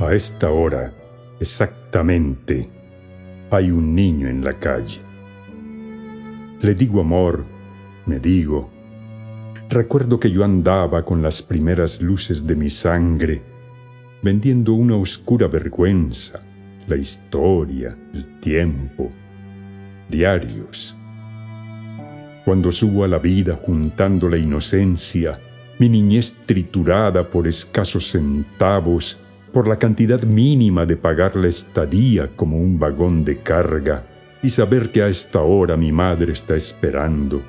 A esta hora, exactamente, hay un niño en la calle. Le digo amor, me digo. Recuerdo que yo andaba con las primeras luces de mi sangre, vendiendo una oscura vergüenza, la historia, el tiempo, diarios. Cuando subo a la vida juntando la inocencia, mi niñez triturada por escasos centavos, por la cantidad mínima de pagar la estadía como un vagón de carga, y saber que a esta hora mi madre está esperando,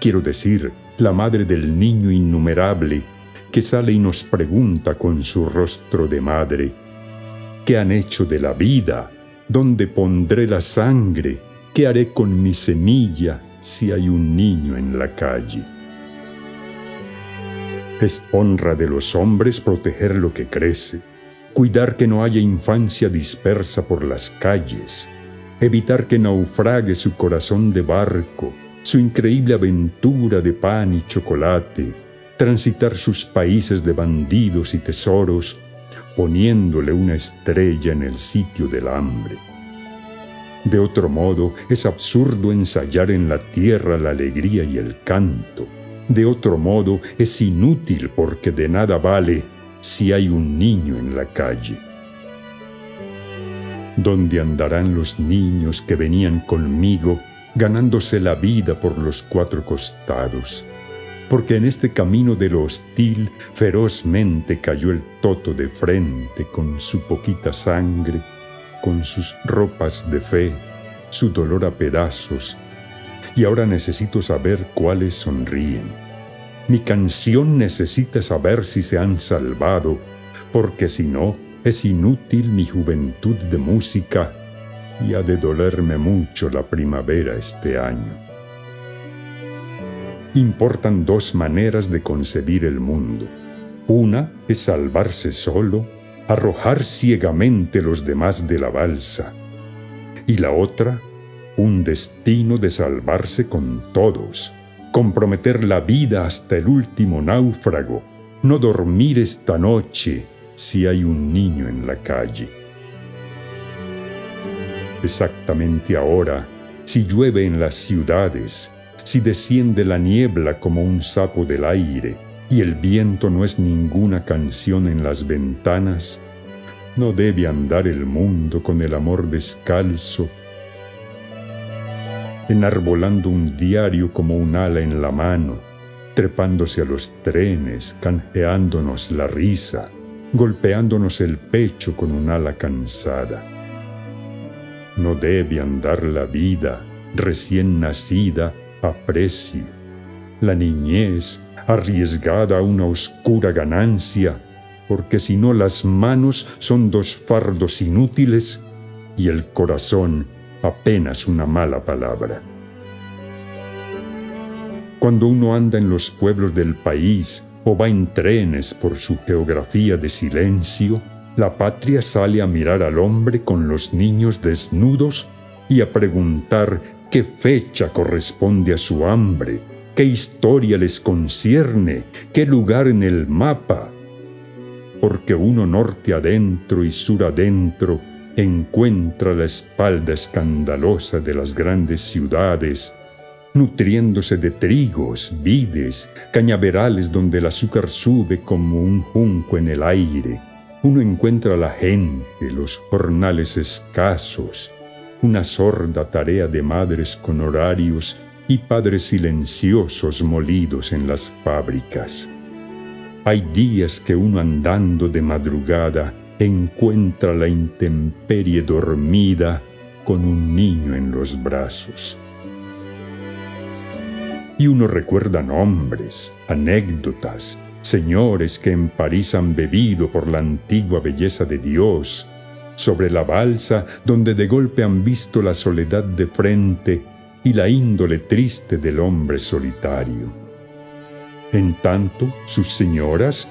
quiero decir, la madre del niño innumerable, que sale y nos pregunta con su rostro de madre, ¿qué han hecho de la vida? ¿Dónde pondré la sangre? ¿Qué haré con mi semilla si hay un niño en la calle? Es honra de los hombres proteger lo que crece, cuidar que no haya infancia dispersa por las calles, evitar que naufrague su corazón de barco, su increíble aventura de pan y chocolate, transitar sus países de bandidos y tesoros, poniéndole una estrella en el sitio del hambre. De otro modo, es absurdo ensayar en la tierra la alegría y el canto, de otro modo, es inútil porque de nada vale si hay un niño en la calle. ¿Dónde andarán los niños que venían conmigo ganándose la vida por los cuatro costados? Porque en este camino de lo hostil ferozmente cayó el toto de frente con su poquita sangre, con sus ropas de fe, su dolor a pedazos, y ahora necesito saber cuáles sonríen. Mi canción necesita saber si se han salvado, porque si no, es inútil mi juventud de música y ha de dolerme mucho la primavera este año. Importan dos maneras de concebir el mundo. Una es salvarse solo, arrojar ciegamente los demás de la balsa. Y la otra, un destino de salvarse con todos, comprometer la vida hasta el último náufrago, no dormir esta noche si hay un niño en la calle. Exactamente ahora, si llueve en las ciudades, si desciende la niebla como un sapo del aire, y el viento no es ninguna canción en las ventanas, no debe andar el mundo con el amor descalzo enarbolando un diario como un ala en la mano, trepándose a los trenes, canjeándonos la risa, golpeándonos el pecho con un ala cansada. No debe andar la vida recién nacida a precio, la niñez arriesgada a una oscura ganancia, porque si no las manos son dos fardos inútiles y el corazón apenas una mala palabra. Cuando uno anda en los pueblos del país o va en trenes por su geografía de silencio, la patria sale a mirar al hombre con los niños desnudos y a preguntar qué fecha corresponde a su hambre, qué historia les concierne, qué lugar en el mapa. Porque uno norte adentro y sur adentro encuentra la espalda escandalosa de las grandes ciudades, nutriéndose de trigos, vides, cañaverales donde el azúcar sube como un junco en el aire. Uno encuentra la gente, los jornales escasos, una sorda tarea de madres con horarios y padres silenciosos molidos en las fábricas. Hay días que uno andando de madrugada encuentra la intemperie dormida con un niño en los brazos. Y uno recuerda nombres, anécdotas, señores que en París han bebido por la antigua belleza de Dios, sobre la balsa donde de golpe han visto la soledad de frente y la índole triste del hombre solitario. En tanto, sus señoras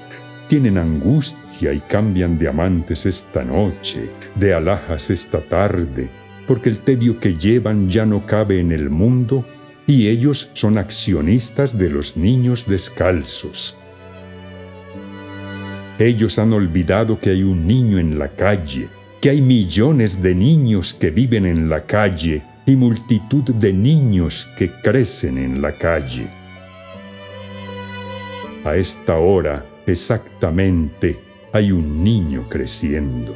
tienen angustia y cambian de amantes esta noche, de alhajas esta tarde, porque el tedio que llevan ya no cabe en el mundo y ellos son accionistas de los niños descalzos. Ellos han olvidado que hay un niño en la calle, que hay millones de niños que viven en la calle y multitud de niños que crecen en la calle. A esta hora, exactamente, hay un niño creciendo.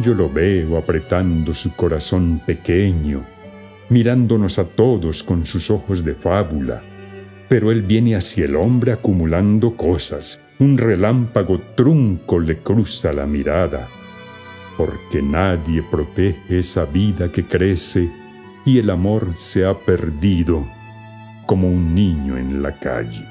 Yo lo veo apretando su corazón pequeño, mirándonos a todos con sus ojos de fábula, pero él viene hacia el hombre acumulando cosas. Un relámpago trunco le cruza la mirada, porque nadie protege esa vida que crece y el amor se ha perdido como un niño en la calle.